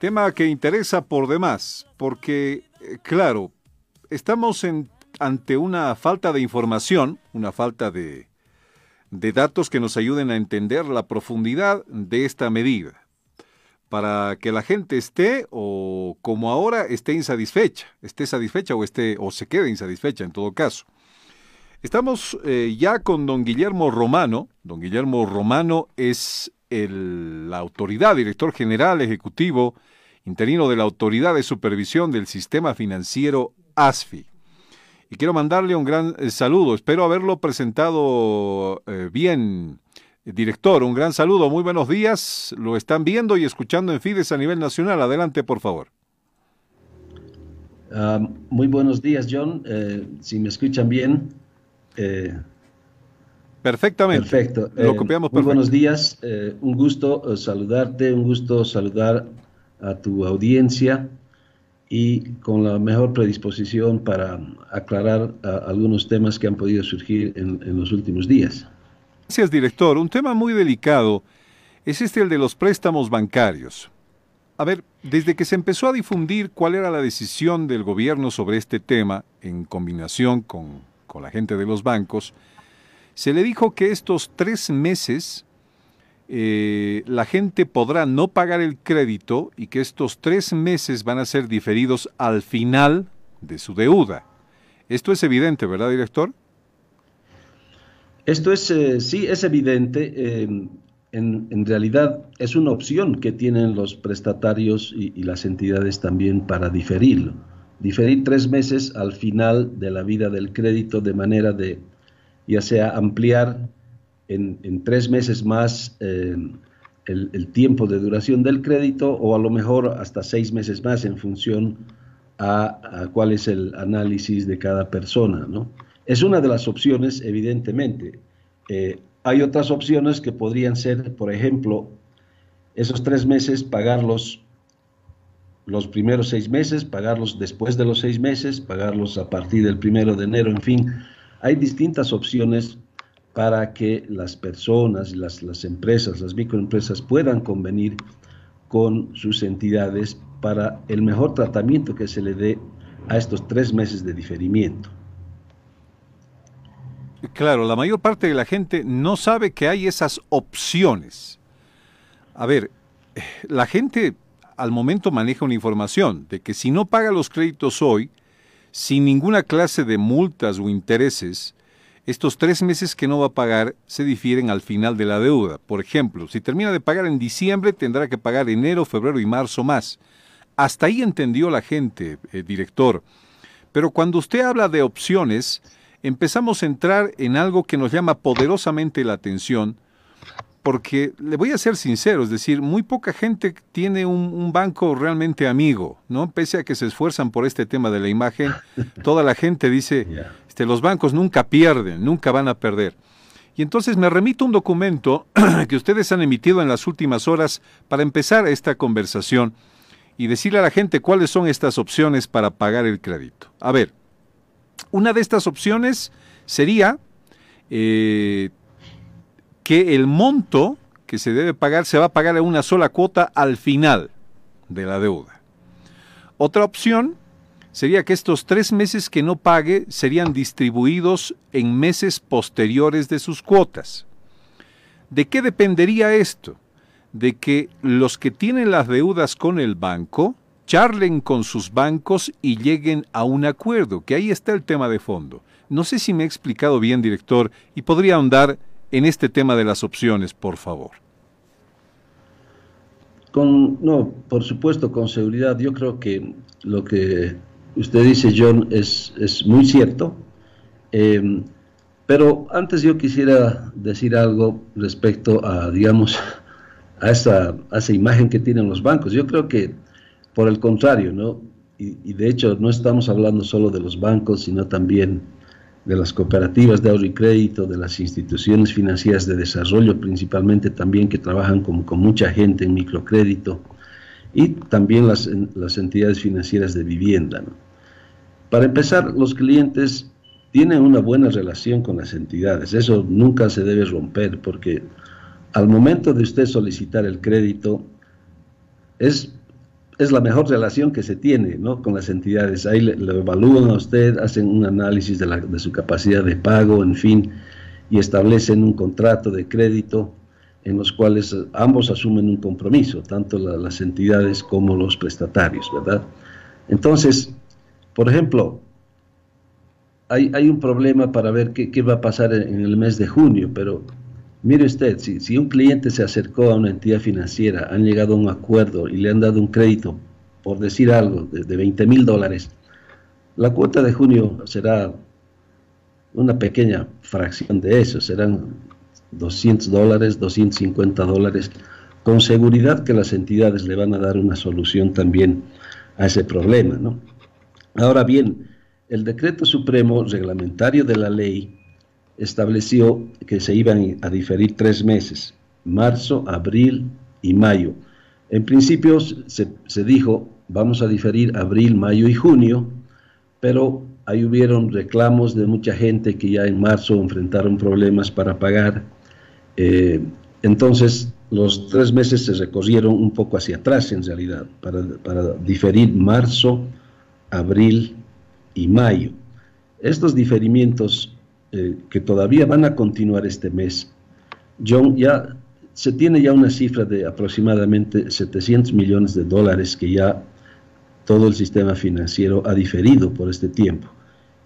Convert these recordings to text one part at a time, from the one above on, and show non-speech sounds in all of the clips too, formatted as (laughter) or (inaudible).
Tema que interesa por demás, porque, eh, claro, estamos ante una falta de información, una falta de, datos que nos ayuden a entender la profundidad de esta medida, para que la gente esté o como ahora esté insatisfecha, esté satisfecha o esté o se quede insatisfecha en todo caso. Estamos eh, ya con don Guillermo Romano. Don Guillermo Romano es el, la autoridad, director general ejecutivo interino de la Autoridad de Supervisión del Sistema Financiero ASFI. Y quiero mandarle un gran eh, saludo. Espero haberlo presentado eh, bien, director. Un gran saludo. Muy buenos días. Lo están viendo y escuchando en Fides a nivel nacional. Adelante, por favor. Ah, muy buenos días, John. Eh, si me escuchan bien. Perfectamente. Perfecto. Lo copiamos Muy buenos días. un gusto saludarte, un gusto saludar a tu audiencia y con la mejor predisposición para aclarar algunos temas que han podido surgir en, en los últimos días. Gracias, director. Un tema muy delicado es este el de los préstamos bancarios. A ver, desde que se empezó a difundir cuál era la decisión del gobierno sobre este tema, en combinación con, con la gente de los bancos, se le dijo que estos tres meses eh, la gente podrá no pagar el crédito y que estos tres meses van a ser diferidos al final de su deuda. Esto es evidente, ¿verdad, director? Esto es, eh, sí, es evidente. Em, en, realidad es una opción que tienen los prestatarios y, y las entidades también para diferirlo. Diferir tres meses al final de la vida del crédito de manera de, ya sea ampliar en, tres meses más eh, el, tiempo de duración del crédito o a lo mejor hasta seis meses más en función a, cuál es el análisis de cada persona. ¿no? Es una de las opciones, evidentemente. Eh, hay otras opciones que podrían ser, por ejemplo, esos tres meses pagarlos los primeros seis meses, pagarlos después de los seis meses, pagarlos a partir del primero de enero, en fin, hay distintas opciones para que las personas, las, empresas, las microempresas puedan convenir con sus entidades para el mejor tratamiento que se le dé a estos tres meses de diferimiento. Claro, la mayor parte de la gente no sabe que hay esas opciones. A ver, la gente al momento maneja una información de que si no paga los créditos hoy, sin ninguna clase de multas o intereses, estos tres meses que no va a pagar se difieren al final de la deuda. Por ejemplo, si termina de pagar en diciembre, tendrá que pagar enero, febrero y marzo más. Hasta ahí entendió la gente, eh, director. Pero cuando usted habla de opciones, empezamos a entrar en algo que nos llama poderosamente la atención, porque le voy a ser sincero, es decir, muy poca gente tiene un, banco realmente amigo, ¿no? Pese a que se esfuerzan por este tema de la imagen, toda la gente dice, este, los bancos nunca pierden, nunca van a perder. Y entonces me remito un documento (clears throat) que ustedes han emitido en las últimas horas para empezar esta conversación y decirle a la gente cuáles son estas opciones para pagar el crédito. A ver, una de estas opciones sería eh, que el monto que se debe pagar se va a pagar en una sola cuota al final de la deuda. Otra opción sería que estos tres meses que no pague serían distribuidos en meses posteriores de sus cuotas. ¿De qué dependería esto? De que los que tienen las deudas con el banco charlen con sus bancos y lleguen a un acuerdo, que ahí está el tema de fondo. No sé si me he explicado bien, director, y podría ahondar en este tema de las opciones, por favor? Con, no, por supuesto, con seguridad. Yo creo que lo que usted dice, John, es, es muy cierto. Em, pero antes yo quisiera decir algo respecto a, digamos, a esa, a esa imagen que tienen los bancos. Yo creo que, por el contrario, ¿no? Y, y de hecho no estamos hablando solo de los bancos, sino también de las cooperativas de ahorro y crédito, de las instituciones financieras de desarrollo, principalmente también que trabajan con, con mucha gente en microcrédito, y también las, las entidades financieras de vivienda. Para empezar, los clientes tienen una buena relación con las entidades, eso nunca se debe romper, porque al momento de usted solicitar el crédito, es es la mejor relación que se tiene ¿no? con las entidades. Ahí le, evalúan a usted, hacen un análisis de, de, su capacidad de pago, en fin, y establecen un contrato de crédito en los cuales ambos asumen un compromiso, tanto las entidades como los prestatarios, ¿verdad? Entonces, por ejemplo, hay, hay un problema para ver qué, qué, va a pasar en el mes de junio, pero mire usted, si, si un cliente se acercó a una entidad financiera, han llegado a un acuerdo y le han dado un crédito, por decir algo, de, de 20 mil dólares, la cuota de junio será una pequeña fracción de eso, serán 200 dólares, 250 dólares, con seguridad que las entidades le van a dar una solución también a ese problema. ¿no? Ahora bien, el decreto supremo reglamentario de la ley estableció que se iban a diferir tres meses, marzo, abril y mayo. En principio se, se dijo, vamos a diferir abril, mayo y junio, pero ahí hubieron reclamos de mucha gente que ya en marzo enfrentaron problemas para pagar eh, entonces, los tres meses se recorrieron un poco hacia atrás en realidad, para, diferir marzo, abril y mayo. Estos diferimientos eh, que todavía van a continuar este mes, John, ya se tiene ya una cifra de aproximadamente 700 millones de dólares que ya todo el sistema financiero ha diferido por este tiempo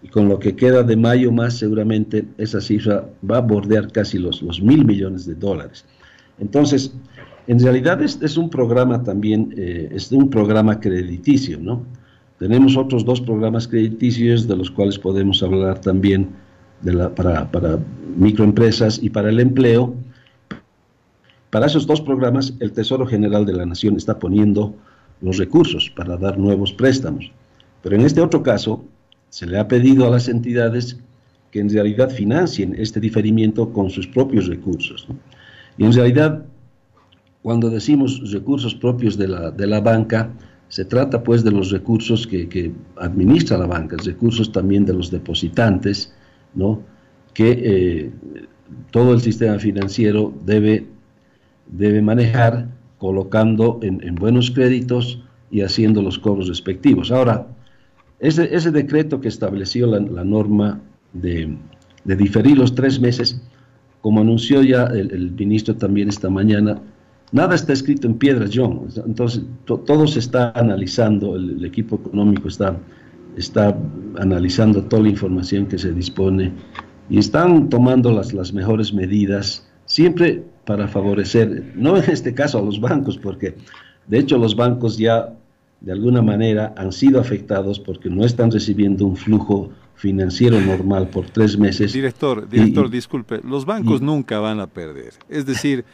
y con lo que queda de mayo más, seguramente esa cifra va a bordear casi los, los mil millones de dólares. Entonces, en realidad es, es un programa también, eh, es un programa crediticio, ¿no? Tenemos otros dos programas crediticios de los cuales podemos hablar también de la, para, para microempresas y para el empleo. Para esos dos programas, el Tesoro General de la Nación está poniendo los recursos para dar nuevos préstamos. Pero en este otro caso, se le ha pedido a las entidades que en realidad financien este diferimiento con sus propios recursos. Y en realidad, cuando decimos recursos propios de la, de la banca, se trata pues de los recursos que, administra la banca, recursos también de los depositantes, ¿no? que eh, todo el sistema financiero debe, debe manejar colocando en buenos créditos y haciendo los cobros respectivos. Ahora, ese, decreto que estableció la, norma de, diferir los tres meses, como anunció ya el, ministro también esta mañana, nada está escrito en piedra, John. Entonces, todo se está analizando, el, equipo económico está, está analizando toda la información que se dispone y están tomando las, las mejores medidas, siempre para favorecer, no en este caso a los bancos, porque de hecho los bancos ya de alguna manera han sido afectados porque no están recibiendo un flujo financiero normal por tres meses. Director, director, disculpe, los bancos nunca van a perder. Es decir,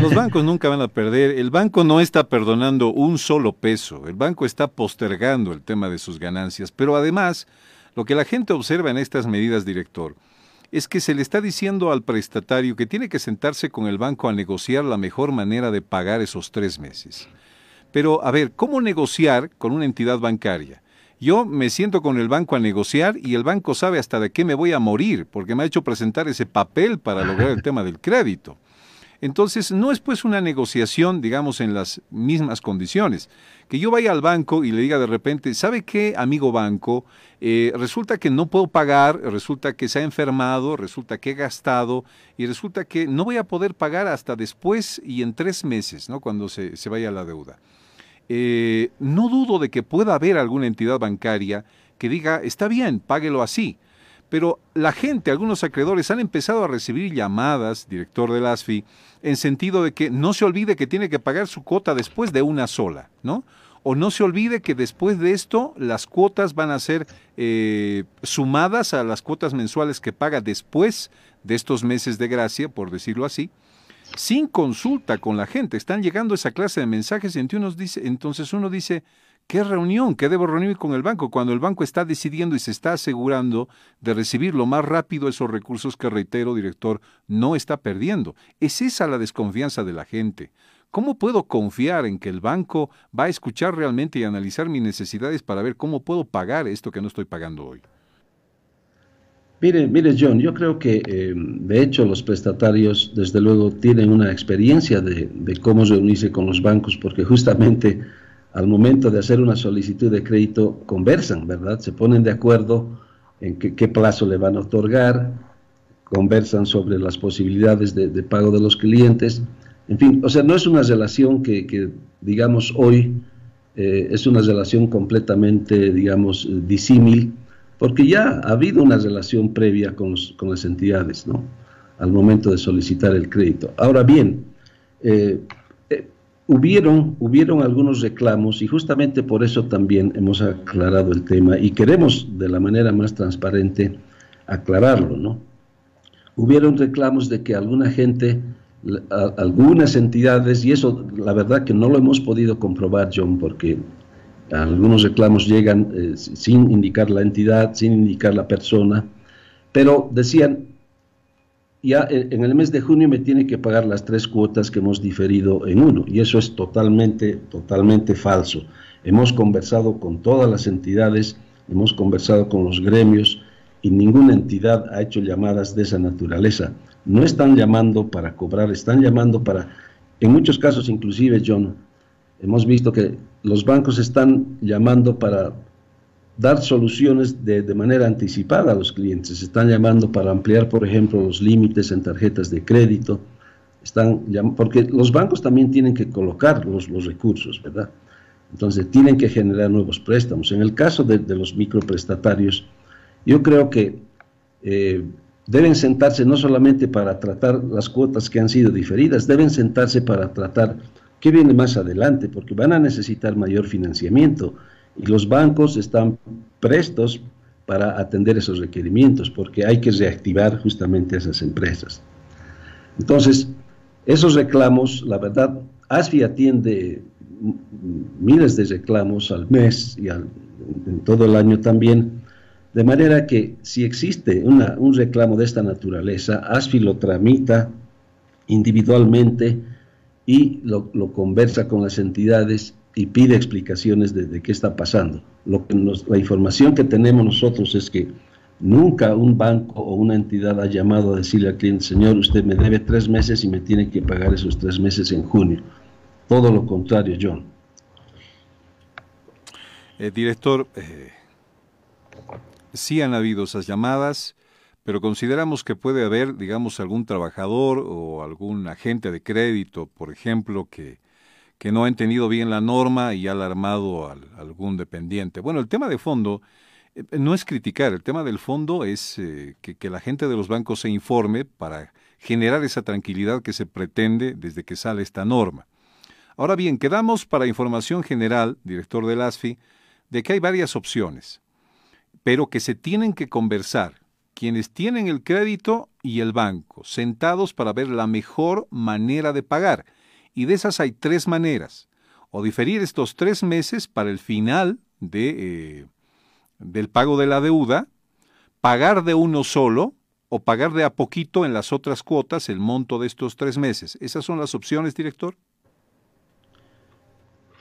los bancos nunca van a perder. El banco no está perdonando un solo peso. El banco está postergando el tema de sus ganancias. Pero además, lo que la gente observa en estas medidas, director, es que se le está diciendo al prestatario que tiene que sentarse con el banco a negociar la mejor manera de pagar esos tres meses. Pero, a ver, ¿cómo negociar con una entidad bancaria? Yo me siento con el banco a negociar y el banco sabe hasta de qué me voy a morir, porque me ha hecho presentar ese papel para lograr el tema del crédito. Entonces, no es pues una negociación, digamos, en las mismas condiciones. Que yo vaya al banco y le diga de repente, ¿sabe qué, amigo banco? Eh, resulta que no puedo pagar, resulta que se ha enfermado, resulta que he gastado y resulta que no voy a poder pagar hasta después y en tres meses, ¿no? Cuando se, se vaya la deuda. Eh, no dudo de que pueda haber alguna entidad bancaria que diga, está bien, páguelo así. Pero la gente, algunos acreedores, han empezado a recibir llamadas, director del ASFI, en sentido de que no se olvide que tiene que pagar su cuota después de una sola, ¿no? O no se olvide que después de esto las cuotas van a ser eh, sumadas a las cuotas mensuales que paga después de estos meses de gracia, por decirlo así sin consulta con la gente. Están llegando esa clase de mensajes y entonces uno dice, ¿qué reunión? ¿Qué debo reunir con el banco? Cuando el banco está decidiendo y se está asegurando de recibir lo más rápido esos recursos que, reitero, director, no está perdiendo. Es esa la desconfianza de la gente. ¿Cómo puedo confiar en que el banco va a escuchar realmente y analizar mis necesidades para ver cómo puedo pagar esto que no estoy pagando hoy? Mire, mire John, yo creo que eh, de hecho los prestatarios desde luego tienen una experiencia de, cómo reunirse con los bancos porque justamente al momento de hacer una solicitud de crédito conversan, ¿verdad? Se ponen de acuerdo en qué, plazo le van a otorgar, conversan sobre las posibilidades de, pago de los clientes, en fin, o sea, no es una relación que, digamos, hoy eh, es una relación completamente, digamos, disímil, porque ya ha habido una relación previa con, con las entidades, ¿no? Al momento de solicitar el crédito. Ahora bien, eh, hubieron, hubieron algunos reclamos y justamente por eso también hemos aclarado el tema y queremos de la manera más transparente aclararlo, ¿no? Hubieron reclamos de que alguna gente, algunas entidades, y eso la verdad que no lo hemos podido comprobar, John, porque algunos reclamos llegan eh, sin indicar la entidad, sin indicar la persona, pero decían, ya en el mes de junio me tiene que pagar las tres cuotas que hemos diferido en uno. Y eso es totalmente, totalmente falso. Hemos conversado con todas las entidades, hemos conversado con los gremios y ninguna entidad ha hecho llamadas de esa naturaleza. No están llamando para cobrar, están llamando para, en muchos casos inclusive, John, hemos visto que los bancos están llamando para dar soluciones de, manera anticipada a los clientes. Están llamando para ampliar, por ejemplo, los límites en tarjetas de crédito. Están porque los bancos también tienen que colocar los, los recursos, ¿verdad? Entonces, tienen que generar nuevos préstamos. En el caso de, los microprestatarios, yo creo que eh, deben sentarse no solamente para tratar las cuotas que han sido diferidas, deben sentarse para tratar qué viene más adelante, porque van a necesitar mayor financiamiento y los bancos están prestos para atender esos requerimientos porque hay que reactivar justamente esas empresas. Entonces, esos reclamos, la verdad, ASFI atiende miles de reclamos al mes y en todo el año también, de manera que si existe un reclamo de esta naturaleza, ASFI lo tramita individualmente y lo, conversa con las entidades y pide explicaciones de, qué está pasando. Lo que la información que tenemos nosotros es que nunca un banco o una entidad ha llamado a decirle al cliente, señor, usted me debe tres meses y me tiene que pagar esos tres meses en junio. Todo lo contrario, John. Eh, director, eh, sí han habido esas llamadas, pero consideramos que puede haber, digamos, algún trabajador o algún agente de crédito, por ejemplo, que que no ha entendido bien la norma y ha alarmado a, algún dependiente. Bueno, el tema de fondo eh, no es criticar, el tema del fondo es eh, que, la gente de los bancos se informe para generar esa tranquilidad que se pretende desde que sale esta norma. Ahora bien, quedamos para información general, director del ASFI, de que hay varias opciones, pero que se tienen que conversar quienes tienen el crédito y el banco, sentados para ver la mejor manera de pagar y de esas hay tres maneras. O diferir estos tres meses para el final de, eh, del pago de la deuda, pagar de uno solo o pagar de a poquito en las otras cuotas el monto de estos tres meses. ¿Esas son las opciones, director?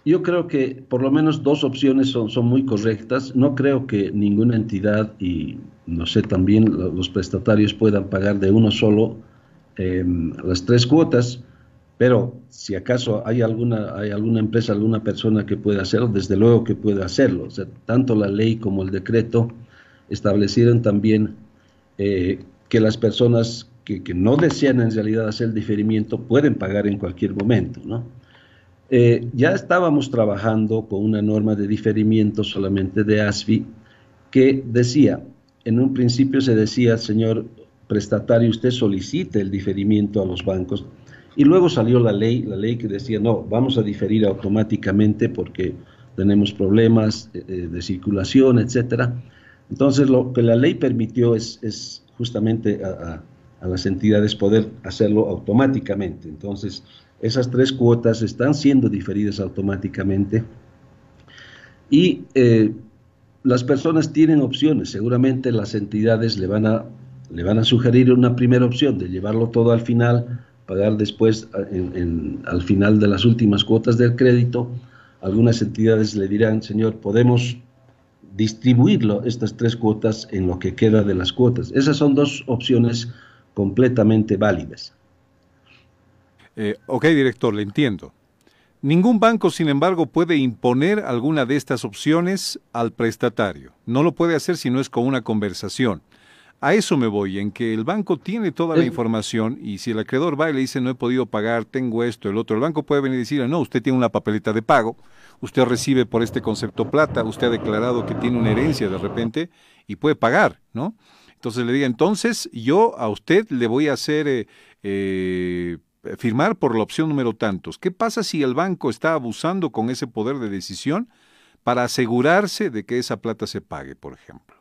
Yo creo que por lo menos dos opciones son, son muy correctas. No creo que ninguna entidad y no sé también los prestatarios puedan pagar de uno solo eh, las tres cuotas. Pero si acaso hay alguna, hay alguna empresa, alguna persona que pueda hacerlo, desde luego que puede hacerlo. O sea, tanto la ley como el decreto establecieron también eh, que las personas que, no desean en realidad hacer el diferimiento pueden pagar en cualquier momento. ¿no? Eh, ya estábamos trabajando con una norma de diferimiento solamente de ASFI que decía, en un principio se decía, señor prestatario, usted solicite el diferimiento a los bancos y luego salió la ley, la ley que decía, no, vamos a diferir automáticamente porque tenemos problemas eh, eh, de circulación, etcétera. Entonces, lo que la ley permitió es, justamente a, las entidades poder hacerlo automáticamente. Entonces, esas tres cuotas están siendo diferidas automáticamente y eh, las personas tienen opciones. Seguramente las entidades le van a le van a sugerir una primera opción de llevarlo todo al final pagar después al final de las últimas cuotas del crédito. Algunas entidades le dirán, señor, podemos distribuirlo, estas tres cuotas, en lo que queda de las cuotas. Esas son dos opciones completamente válidas. Eh, ok, director, le entiendo. Ningún banco, sin embargo, puede imponer alguna de estas opciones al prestatario. No lo puede hacer si no es con una conversación. A eso me voy, en que el banco tiene toda la información y si el acreedor va y le dice no he podido pagar, tengo esto, el otro, el banco puede venir y decirle no, usted tiene una papeleta de pago, usted recibe por este concepto plata, usted ha declarado que tiene una herencia de repente y puede pagar, ¿no? Entonces le diga, entonces yo a usted le voy a hacer eh, eh, firmar por la opción número tantos. ¿Qué pasa si el banco está abusando con ese poder de decisión para asegurarse de que esa plata se pague, por ejemplo?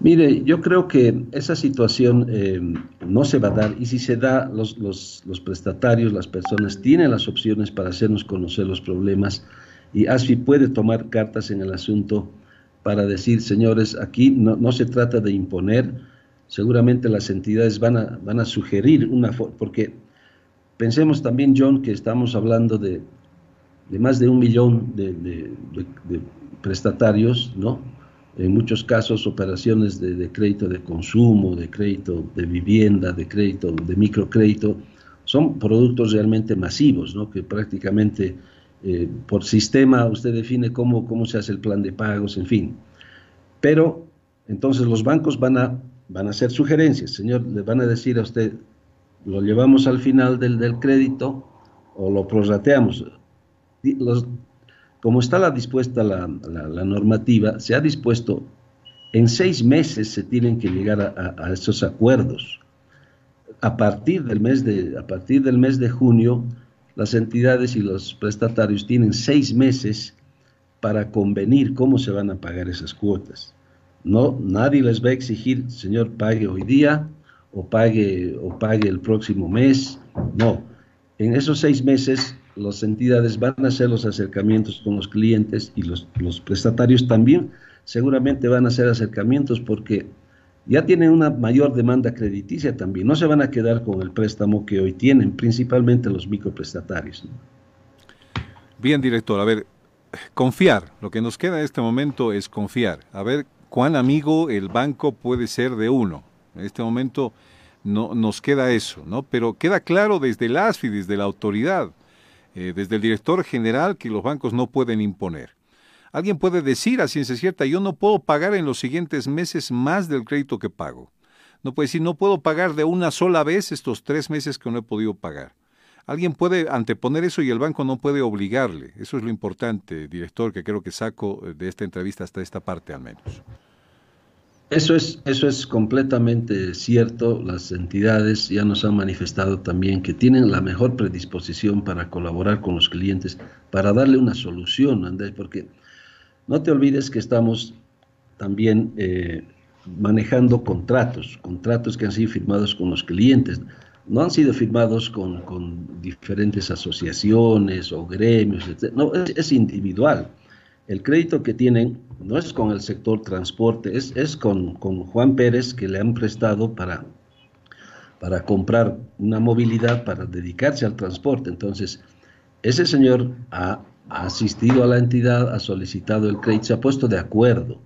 Mire, yo creo que esa situación eh, no se va a dar y si se da, los, prestatarios, las personas tienen las opciones para hacernos conocer los problemas y ASFI puede tomar cartas en el asunto para decir, señores, aquí no se trata de imponer, seguramente las entidades van a, van a sugerir una forma, porque pensemos también, John, que estamos hablando de, de más de un millón de, prestatarios, ¿no? en muchos casos operaciones de, crédito de consumo, de crédito de vivienda, de crédito de microcrédito, son productos realmente masivos, ¿no? que prácticamente eh, por sistema usted define cómo, cómo se hace el plan de pagos, en fin. Pero entonces los bancos van a, van a hacer sugerencias, señor, le van a decir a usted, lo llevamos al final del, crédito o lo prorrateamos. Como está la dispuesta la, normativa, se ha dispuesto en seis meses se tienen que llegar a, esos acuerdos. A partir, del mes de, a partir del mes de junio, las entidades y los prestatarios tienen seis meses para convenir cómo se van a pagar esas cuotas. No, nadie les va a exigir, señor, pague hoy día o pague, o pague el próximo mes. No, en esos seis meses las entidades van a hacer los acercamientos con los clientes y los, los prestatarios también seguramente van a hacer acercamientos porque ya tienen una mayor demanda crediticia también. No se van a quedar con el préstamo que hoy tienen, principalmente los microprestatarios. Bien, director, a ver, confiar. Lo que nos queda en este momento es confiar. A ver cuán amigo el banco puede ser de uno. En este momento no nos queda eso, ¿no? Pero queda claro desde el ASFI, desde la autoridad, eh, desde el director general que los bancos no pueden imponer. Alguien puede decir a ciencia cierta, yo no puedo pagar en los siguientes meses más del crédito que pago. No puede decir, no puedo pagar de una sola vez estos tres meses que no he podido pagar. Alguien puede anteponer eso y el banco no puede obligarle. Eso es lo importante, director, que creo que saco de esta entrevista hasta esta parte al menos. Eso es, eso es completamente cierto. Las entidades ya nos han manifestado también que tienen la mejor predisposición para colaborar con los clientes, para darle una solución, Andrés, porque no te olvides que estamos también eh, manejando contratos, contratos que han sido firmados con los clientes. No han sido firmados con, con diferentes asociaciones o gremios, etc. no, es individual el crédito que tienen no es con el sector transporte, es, es con, Juan Pérez que le han prestado para, para comprar una movilidad para dedicarse al transporte. Entonces, ese señor ha, asistido a la entidad, ha solicitado el crédito, se ha puesto de acuerdo.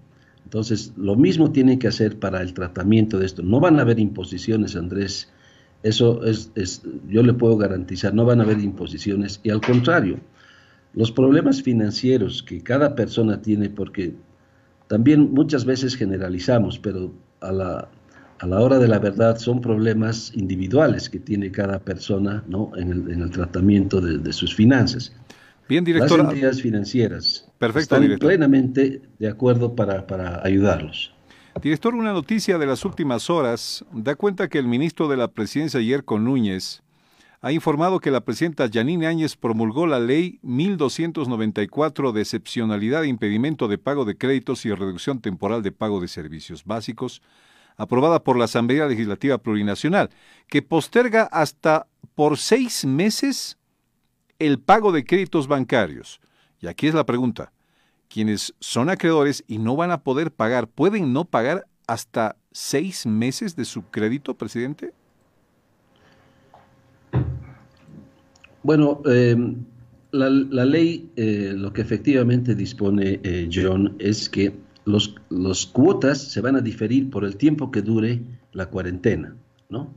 Entonces, lo mismo tienen que hacer para el tratamiento de esto. No van a haber imposiciones, Andrés. Eso es, es yo le puedo garantizar, no van a haber imposiciones. Y al contrario, los problemas financieros que cada persona tiene, porque también muchas veces generalizamos, pero a la, a la hora de la verdad son problemas individuales que tiene cada persona ¿no? en, el, en el tratamiento de, sus finanzas. Bien, director. Las entidades financieras están plenamente de acuerdo para, para ayudarlos. Director, una noticia de las últimas horas da cuenta que el ministro de la Presidencia, Yerko Núñez, ha informado que la presidenta Yanine Áñez promulgó la ley 1294 de excepcionalidad e impedimento de pago de créditos y reducción temporal de pago de servicios básicos, aprobada por la Asamblea Legislativa Plurinacional, que posterga hasta por seis meses el pago de créditos bancarios. Y aquí es la pregunta. Quienes son acreedores y no van a poder pagar, ¿pueden no pagar hasta seis meses de su crédito, presidente? Bueno, em, la, ley eh, lo que efectivamente dispone eh, John es que los, los cuotas se van a diferir por el tiempo que dure la cuarentena, ¿no?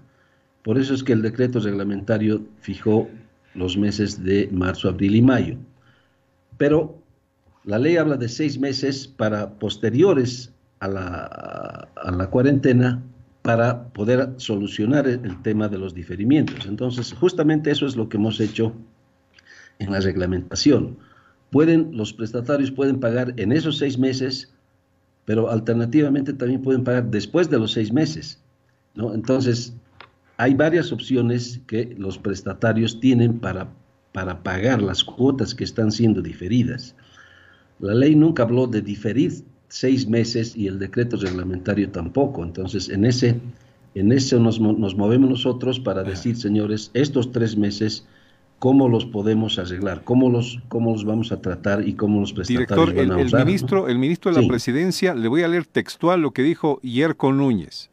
Por eso es que el decreto reglamentario fijó los meses de marzo, abril y mayo. Pero la ley habla de seis meses para posteriores a la, a la cuarentena para poder solucionar el, tema de los diferimientos. Entonces, justamente eso es lo que hemos hecho en la reglamentación. Pueden, los prestatarios pueden pagar en esos seis meses, pero alternativamente también pueden pagar después de los seis meses. ¿no? Entonces, hay varias opciones que los prestatarios tienen para, para pagar las cuotas que están siendo diferidas. La ley nunca habló de diferir seis meses y el decreto reglamentario tampoco. Entonces, en ese, en eso nos, nos movemos nosotros para decir, señores, estos tres meses, ¿cómo los podemos arreglar? ¿Cómo los, cómo los vamos a tratar y cómo los prestatarios van a el, el ministro, el ministro de la presidencia, le voy a leer textual lo que dijo Yerko Núñez.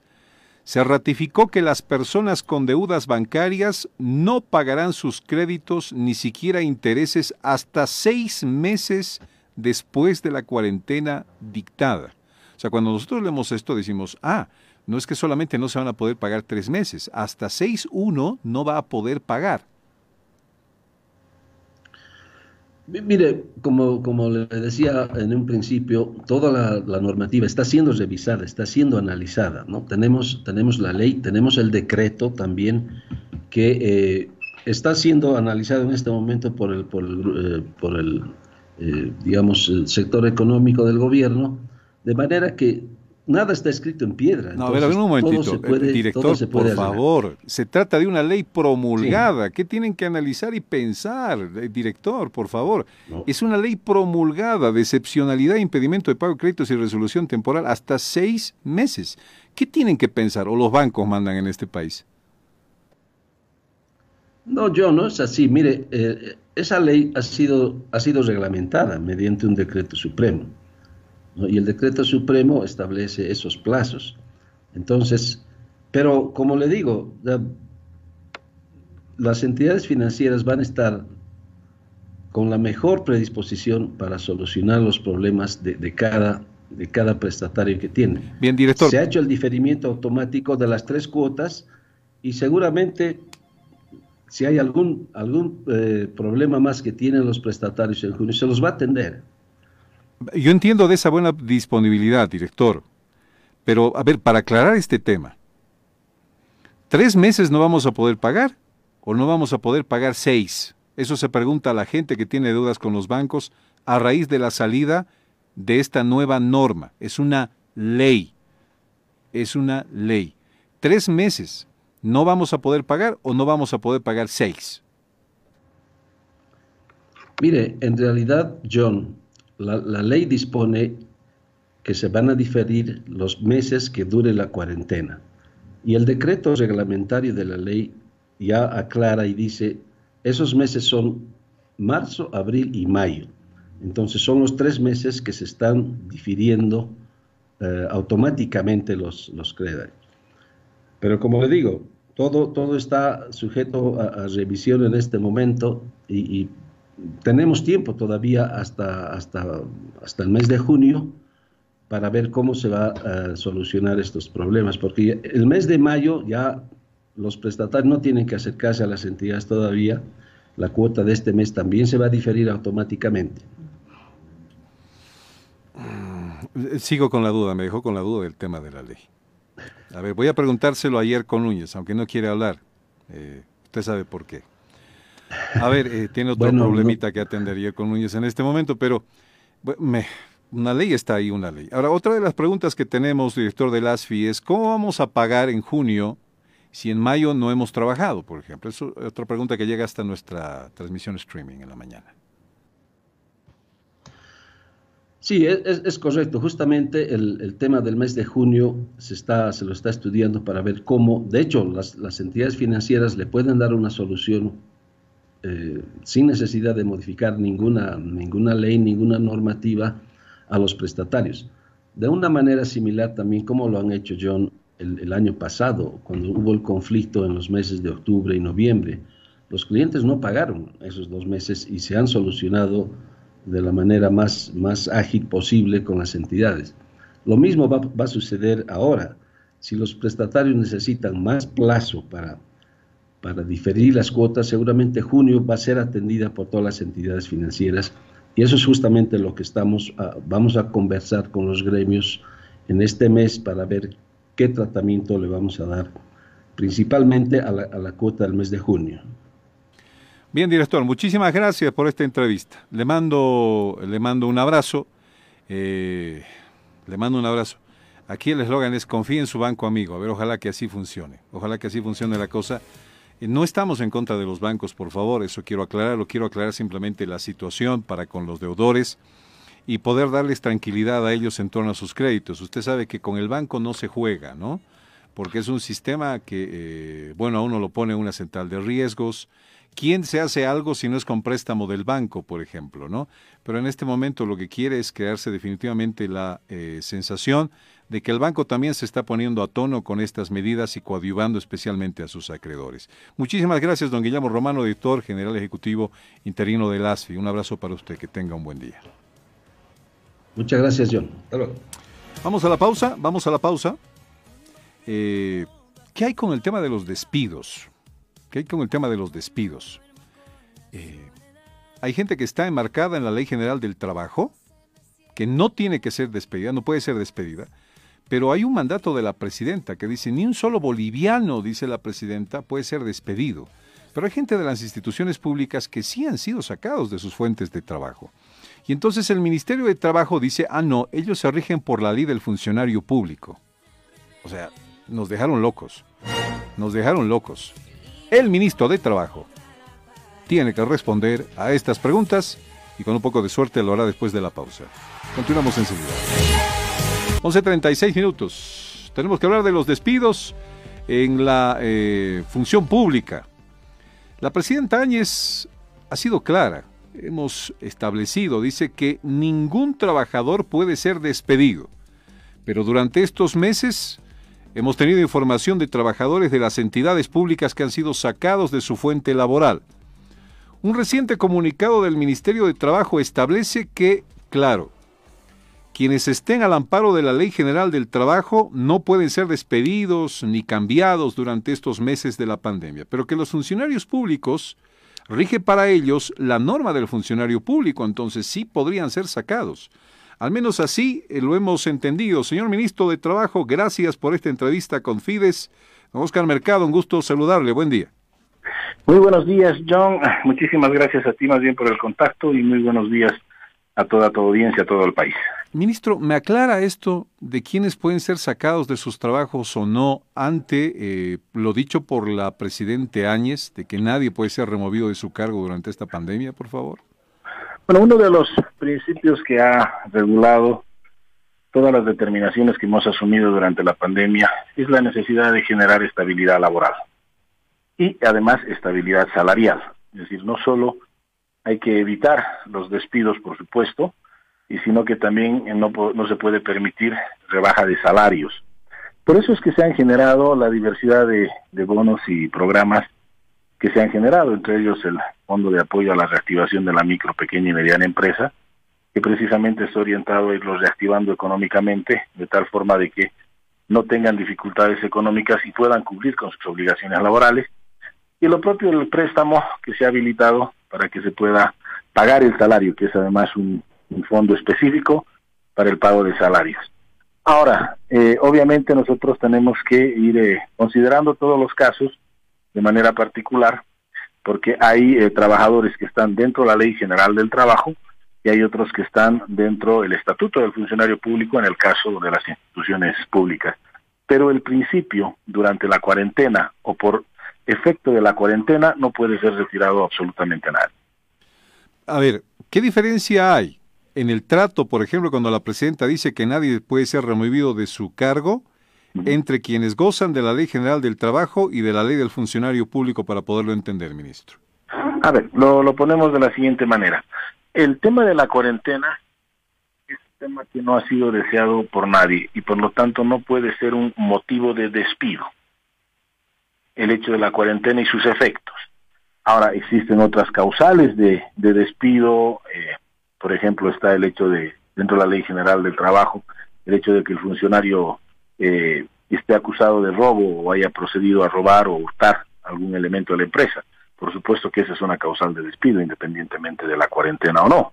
Se ratificó que las personas con deudas bancarias no pagarán sus créditos ni siquiera intereses hasta seis meses después de la cuarentena dictada. O sea, cuando nosotros leemos esto decimos, ah, no es que solamente no se van a poder pagar tres meses, hasta seis uno no va a poder pagar. Mire, como, como le decía en un principio, toda la, normativa está siendo revisada, está siendo analizada, ¿no? Tenemos, tenemos la ley, tenemos el decreto también que eh, está siendo analizado en este momento por el, por el, eh, por el eh, digamos, el sector económico del gobierno, de manera que nada está escrito en piedra. No, a ver, un momentito, puede, director, por favor, se trata de una ley promulgada. ¿Qué tienen que analizar y pensar, eh, director, por favor? Es una ley promulgada de excepcionalidad, impedimento de pago de créditos y resolución temporal hasta seis meses. ¿Qué tienen que pensar o los bancos mandan en este país? No, yo no es así. Mire, eh, esa ley ha sido, ha sido reglamentada mediante un decreto supremo. Y el decreto supremo establece esos plazos. Entonces, pero como le digo, las entidades financieras van a estar con la mejor predisposición para solucionar los problemas de, de, cada, de cada prestatario que tiene. Bien, director. Se ha hecho el diferimiento automático de las tres cuotas y seguramente si hay algún, algún eh, problema más que tienen los prestatarios en junio, se los va a atender. Yo entiendo de esa buena disponibilidad, director, pero a ver, para aclarar este tema, ¿tres meses no vamos a poder pagar o no vamos a poder pagar seis? Eso se pregunta a la gente que tiene deudas con los bancos a raíz de la salida de esta nueva norma. Es una ley. Es una ley. Tres meses no vamos a poder pagar o no vamos a poder pagar seis? Mire, en realidad, John, la, ley dispone que se van a diferir los meses que dure la cuarentena. Y el decreto reglamentario de la ley ya aclara y dice, esos meses son marzo, abril y mayo. Entonces son los tres meses que se están difiriendo eh, automáticamente los, los créditos. Pero como le digo, todo, todo está sujeto a, revisión en este momento y, tenemos tiempo todavía hasta, hasta, hasta el mes de junio para ver cómo se va a solucionar estos problemas, porque el mes de mayo ya los prestatarios no tienen que acercarse a las entidades todavía, la cuota de este mes también se va a diferir automáticamente. Sigo con la duda, me dejó con la duda del tema de la ley. A ver, voy a preguntárselo ayer con Núñez, aunque no quiere hablar. Eh, usted sabe por qué. A ver, eh, tiene otro problemita que atender ayer con Núñez en este momento, pero una ley está ahí, una ley. Ahora, otra de las preguntas que tenemos, director del ASFI, es ¿cómo vamos a pagar en junio si en mayo no hemos trabajado, por ejemplo? Es otra pregunta que llega hasta nuestra transmisión streaming en la mañana. Sí, es, correcto. Justamente el, tema del mes de junio se, está, se lo está estudiando para ver cómo, de hecho, las, entidades financieras le pueden dar una solución eh, sin necesidad de modificar ninguna, ninguna ley, ninguna normativa a los prestatarios. De una manera similar también como lo han hecho John el, el año pasado, cuando hubo el conflicto en los meses de octubre y noviembre. Los clientes no pagaron esos dos meses y se han solucionado de la manera más, más ágil posible con las entidades. Lo mismo va, a suceder ahora. Si los prestatarios necesitan más plazo para, para diferir las cuotas, seguramente junio va a ser atendida por todas las entidades financieras y eso es justamente lo que estamos, ah, vamos a conversar con los gremios en este mes para ver qué tratamiento le vamos a dar, principalmente a la, cuota del mes de junio. Bien, director, muchísimas gracias por esta entrevista. Le mando, le mando un abrazo. Eh, le mando un abrazo. Aquí el eslogan es confíe en su banco amigo. A ver, ojalá que así funcione. Ojalá que así funcione la cosa. Eh, no estamos en contra de los bancos, por favor, eso quiero aclararlo. Quiero aclarar simplemente la situación para con los deudores y poder darles tranquilidad a ellos en torno a sus créditos. Usted sabe que con el banco no se juega, ¿no? Porque es un sistema que, eh, bueno, a uno lo pone una central de riesgos. ¿Quién se hace algo si no es con préstamo del banco, por ejemplo, no? Pero en este momento lo que quiere es crearse definitivamente la eh, sensación de que el banco también se está poniendo a tono con estas medidas y coadyuvando especialmente a sus acreedores. Muchísimas gracias, don Guillermo Romano, director general ejecutivo interino del ASFI. Un abrazo para usted, que tenga un buen día. Muchas gracias, John. Vamos a la pausa, vamos a la pausa. Eh, ¿Qué hay con el tema de los despidos? ¿Qué hay con el tema de los despidos? Eh, hay gente que está enmarcada en la Ley General del Trabajo, que no tiene que ser despedida, no puede ser despedida, pero hay un mandato de la presidenta que dice, ni un solo boliviano, dice la presidenta, puede ser despedido. Pero hay gente de las instituciones públicas que sí han sido sacados de sus fuentes de trabajo. Y entonces el Ministerio de Trabajo dice, ah, no, ellos se rigen por la ley del funcionario público. O sea, nos dejaron locos. Nos dejaron locos. El ministro de Trabajo tiene que responder a estas preguntas y con un poco de suerte lo hará después de la pausa. Continuamos enseguida. 11.36 minutos. Tenemos que hablar de los despidos en la eh, función pública. La presidenta Áñez ha sido clara hemos establecido, dice que ningún trabajador puede ser despedido. Pero durante estos meses hemos tenido información de trabajadores de las entidades públicas que han sido sacados de su fuente laboral. Un reciente comunicado del Ministerio de Trabajo establece que, claro, quienes estén al amparo de la Ley General del Trabajo no pueden ser despedidos ni cambiados durante estos meses de la pandemia, pero que los funcionarios públicos rige para ellos la norma del funcionario público, entonces sí podrían ser sacados. Al menos así eh, lo hemos entendido. Señor ministro de Trabajo, gracias por esta entrevista con Fides. Oscar Mercado, un gusto saludarle. Buen día. Muy buenos días, John. Muchísimas gracias a ti más bien por el contacto y muy buenos días a toda tu audiencia, a todo el país. Ministro, ¿me aclara esto de quiénes pueden ser sacados de sus trabajos o no ante eh, lo dicho por la presidente Áñez, de que nadie puede ser removido de su cargo durante esta pandemia, por favor? Bueno, uno de los principios que ha regulado todas las determinaciones que hemos asumido durante la pandemia es la necesidad de generar estabilidad laboral y además estabilidad salarial. Es decir, no solo hay que evitar los despidos, por supuesto, y sino que también no, no se puede permitir rebaja de salarios. Por eso es que se han generado la diversidad de, de bonos y programas que se han generado, entre ellos el Fondo de Apoyo a la Reactivación de la Micro, Pequeña y Mediana Empresa, que precisamente está orientado a irlos reactivando económicamente, de tal forma de que no tengan dificultades económicas y puedan cumplir con sus obligaciones laborales. Y lo propio del préstamo que se ha habilitado para que se pueda pagar el salario, que es además un, fondo específico para el pago de salarios. Ahora, eh, obviamente nosotros tenemos que ir eh, considerando todos los casos de manera particular, porque hay eh, trabajadores que están dentro de la Ley General del Trabajo y hay otros que están dentro del Estatuto del Funcionario Público en el caso de las instituciones públicas. Pero el principio, durante la cuarentena o por efecto de la cuarentena no puede ser retirado absolutamente nada. A ver, ¿qué diferencia hay en el trato, por ejemplo, cuando la presidenta dice que nadie puede ser removido de su cargo, entre quienes gozan de la Ley General del Trabajo y de la Ley del Funcionario Público para poderlo entender, ministro? A ver, lo, lo ponemos de la siguiente manera. El tema de la cuarentena es un tema que no ha sido deseado por nadie y por lo tanto no puede ser un motivo de despido el hecho de la cuarentena y sus efectos. Ahora, existen otras causales de, despido, eh, por ejemplo, está el hecho de, dentro de la Ley General del Trabajo, el hecho de que el funcionario eh, esté acusado de robo o haya procedido a robar o hurtar algún elemento de la empresa. Por supuesto que esa es una causal de despido, independientemente de la cuarentena o no.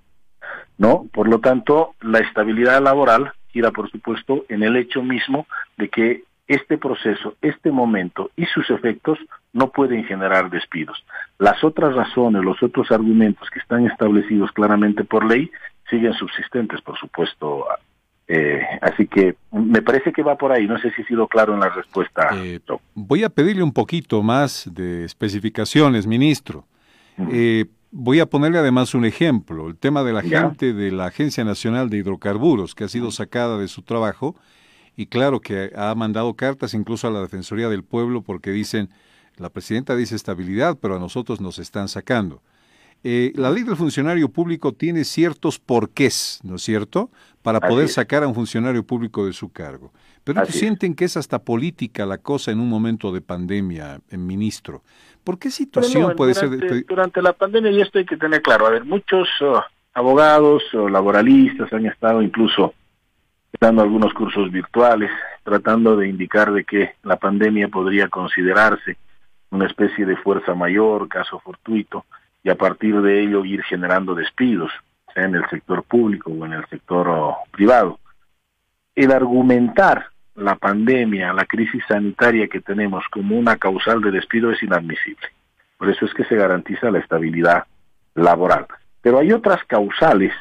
¿No? Por lo tanto, la estabilidad laboral gira, por supuesto, en el hecho mismo de que este proceso, este momento y sus efectos no pueden generar despidos. Las otras razones, los otros argumentos que están establecidos claramente por ley siguen subsistentes, por supuesto. Eh, así que me parece que va por ahí. No sé si he sido claro en la respuesta. Eh, voy a pedirle un poquito más de especificaciones, ministro. Eh, voy a ponerle además un ejemplo, el tema de la gente de la Agencia Nacional de Hidrocarburos, que ha sido sacada de su trabajo y claro que ha mandado cartas incluso a la Defensoría del Pueblo porque dicen, la presidenta dice estabilidad, pero a nosotros nos están sacando. Eh, la ley del funcionario público tiene ciertos porqués, ¿no es cierto?, para poder sacar a un funcionario público de su cargo. Pero sienten que es hasta política la cosa en un momento de pandemia, en ministro. ¿Por qué situación puede ser? Durante la pandemia, y esto hay que tener claro, a ver, muchos oh, abogados o laboralistas han estado incluso dando algunos cursos virtuales, tratando de indicar de que la pandemia podría considerarse una especie de fuerza mayor, caso fortuito, y a partir de ello ir generando despidos, sea en el sector público o en el sector oh, privado. El argumentar la pandemia, la crisis sanitaria que tenemos como una causal de despido es inadmisible. Por eso es que se garantiza la estabilidad laboral. Pero hay otras causales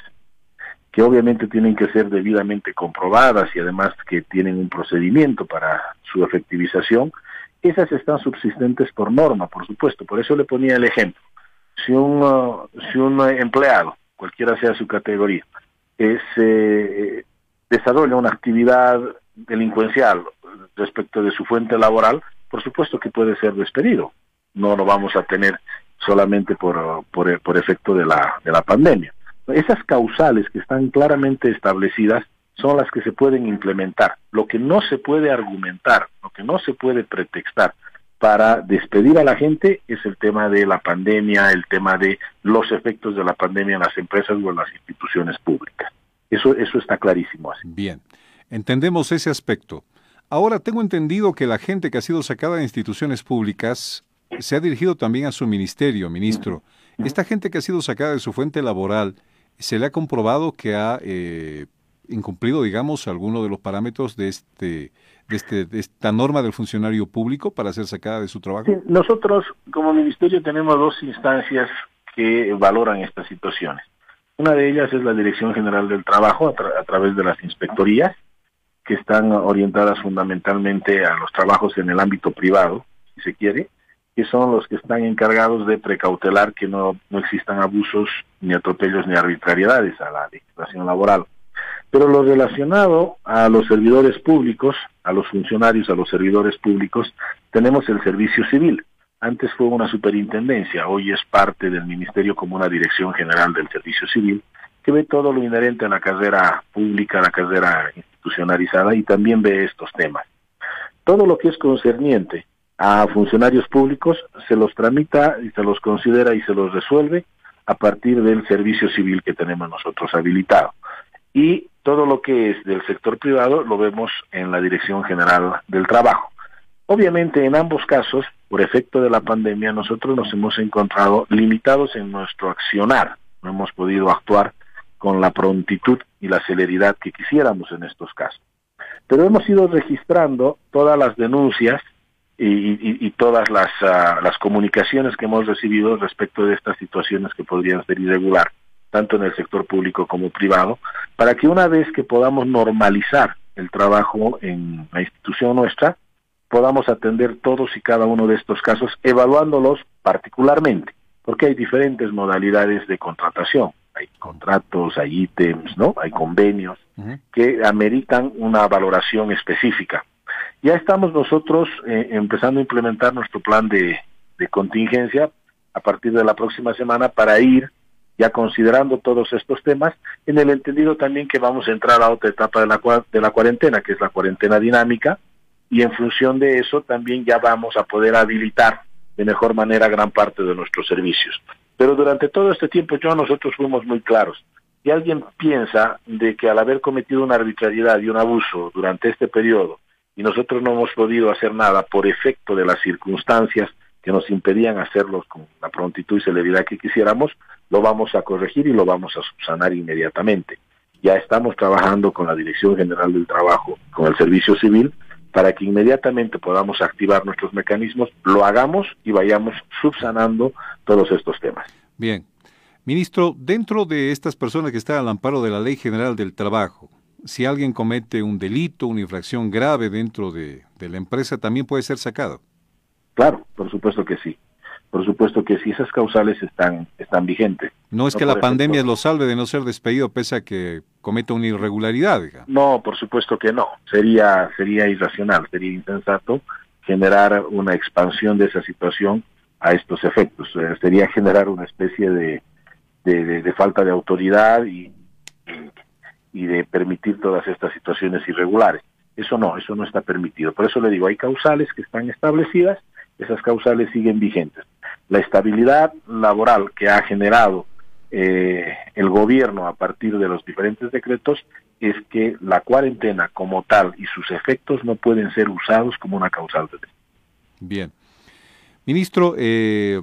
que obviamente tienen que ser debidamente comprobadas y además que tienen un procedimiento para su efectivización, esas están subsistentes por norma, por supuesto. Por eso le ponía el ejemplo. Si un, si un empleado, cualquiera sea su categoría, es, eh, desarrolla una actividad delincuencial respecto de su fuente laboral, por supuesto que puede ser despedido. No lo vamos a tener solamente por, por, por efecto de la, de la pandemia. Esas causales que están claramente establecidas son las que se pueden implementar. Lo que no se puede argumentar, lo que no se puede pretextar para despedir a la gente es el tema de la pandemia, el tema de los efectos de la pandemia en las empresas o en las instituciones públicas. Eso, eso está clarísimo. Bien, entendemos ese aspecto. Ahora tengo entendido que la gente que ha sido sacada de instituciones públicas se ha dirigido también a su ministerio, ministro. Esta gente que ha sido sacada de su fuente laboral, se le ha comprobado que ha eh, incumplido, digamos, alguno de los parámetros de, este, de, este, esta norma del funcionario público para ser sacada de su trabajo? nosotros, como ministerio, tenemos dos instancias que valoran estas situaciones. Una de ellas es la Dirección General del Trabajo a, a través de las inspectorías, que están orientadas fundamentalmente a los trabajos en el ámbito privado, si se quiere, que son los que están encargados de precautelar que no, no existan abusos, ni atropellos, ni arbitrariedades a la legislación laboral. Pero lo relacionado a los servidores públicos, a los funcionarios, a los servidores públicos, tenemos el servicio civil. Antes fue una superintendencia, hoy es parte del Ministerio como una Dirección General del Servicio Civil, que ve todo lo inherente a la carrera pública, la carrera institucionalizada y también ve estos temas. Todo lo que es concerniente a funcionarios públicos se los tramita y se los considera y se los resuelve a partir del servicio civil que tenemos nosotros habilitado. Y todo lo que es del sector privado lo vemos en la Dirección General del Trabajo. Obviamente en ambos casos, por efecto de la pandemia, nosotros nos hemos encontrado limitados en nuestro accionar, no hemos podido actuar con la prontitud y la celeridad que quisiéramos en estos casos. Pero hemos ido registrando todas las denuncias y, todas las, ah, las comunicaciones que hemos recibido respecto de estas situaciones que podrían ser irregular, tanto en el sector público como privado, para que una vez que podamos normalizar el trabajo en la institución nuestra, podamos atender todos y cada uno de estos casos, evaluándolos particularmente, porque hay diferentes modalidades de contratación. Hay contratos, hay ítems, ¿no? Hay convenios que ameritan una valoración específica. Ya estamos nosotros eh, empezando a implementar nuestro plan de, contingencia a partir de la próxima semana para ir ya considerando todos estos temas, en el entendido también que vamos a entrar a otra etapa de la, de la cuarentena, que es la cuarentena dinámica, y en función de eso también ya vamos a poder habilitar de mejor manera gran parte de nuestros servicios. Pero durante todo este tiempo yo nosotros fuimos muy claros. Si alguien piensa de que al haber cometido una arbitrariedad y un abuso durante este periodo y nosotros no hemos podido hacer nada por efecto de las circunstancias que nos impedían hacerlos con la prontitud y celeridad que quisiéramos, lo vamos a corregir y lo vamos a subsanar inmediatamente. Ya estamos trabajando con la Dirección General del Trabajo, con el Servicio Civil, para que inmediatamente podamos activar nuestros mecanismos, lo hagamos y vayamos subsanando todos estos temas. Bien. Ministro, dentro de estas personas que están al amparo de la Ley General del Trabajo, si alguien comete un delito, una infracción grave dentro de, la empresa, también puede ser sacado. Claro, por supuesto que sí. Por supuesto que sí, esas causales están, están vigentes. No es que la pandemia lo salve de no ser despedido pese a que cometa una irregularidad. No, por supuesto que no. Sería, sería irracional, sería insensato generar una expansión de esa situación a estos efectos. Eh, sería generar una especie de, de, falta de autoridad y, y de permitir todas estas situaciones irregulares. Eso no, eso no está permitido. Por eso le digo, hay causales que están establecidas, esas causales siguen vigentes. La estabilidad laboral que ha generado eh, el gobierno a partir de los diferentes decretos es que la cuarentena como tal y sus efectos no pueden ser usados como una causal de Bien. Ministro, eh,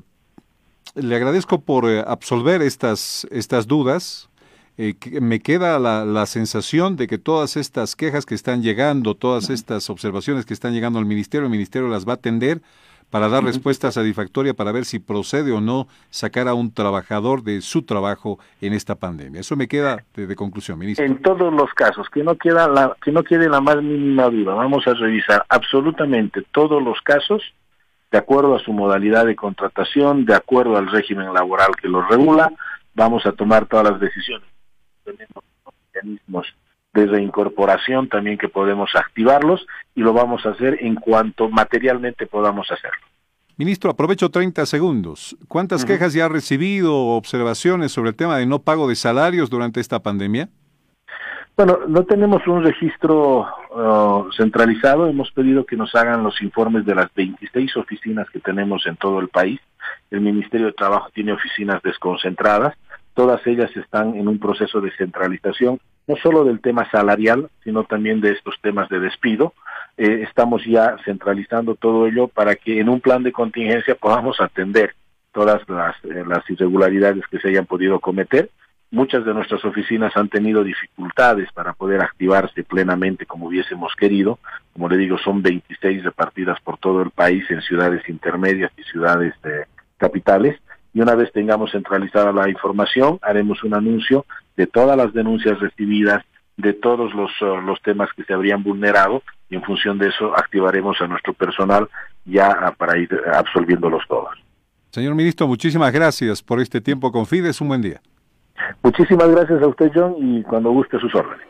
le agradezco por eh, absolver estas, estas dudas. Eh, me queda la, la, sensación de que todas estas quejas que están llegando, todas estas observaciones que están llegando al Ministerio, el Ministerio las va a atender para dar respuesta satisfactoria para ver si procede o no sacar a un trabajador de su trabajo en esta pandemia. Eso me queda de, conclusión, ministro. En todos los casos, que no queda la, que no quede la más mínima duda, vamos a revisar absolutamente todos los casos de acuerdo a su modalidad de contratación, de acuerdo al régimen laboral que lo regula, vamos a tomar todas las decisiones. Tenemos mecanismos de reincorporación también que podemos activarlos y lo vamos a hacer en cuanto materialmente podamos hacerlo. Ministro, aprovecho 30 segundos. ¿Cuántas quejas ya ha recibido o observaciones sobre el tema de no pago de salarios durante esta pandemia? Bueno, no tenemos un registro uh, centralizado. Hemos pedido que nos hagan los informes de las 26 oficinas que tenemos en todo el país. El Ministerio de Trabajo tiene oficinas desconcentradas. Todas ellas están en un proceso de centralización, no solo del tema salarial, sino también de estos temas de despido. Eh, estamos ya centralizando todo ello para que en un plan de contingencia podamos atender todas las, eh, las irregularidades que se hayan podido cometer Muchas de nuestras oficinas han tenido dificultades para poder activarse plenamente como hubiésemos querido. Como le digo, son 26 repartidas por todo el país en ciudades intermedias y ciudades eh, capitales. Y una vez tengamos centralizada la información, haremos un anuncio de todas las denuncias recibidas, de todos los, uh, los temas que se habrían vulnerado y en función de eso activaremos a nuestro personal ya para ir absolviéndolos todos. Señor ministro, muchísimas gracias por este tiempo con Fides. Un buen día. Muchísimas gracias a usted, John, y cuando guste sus órdenes.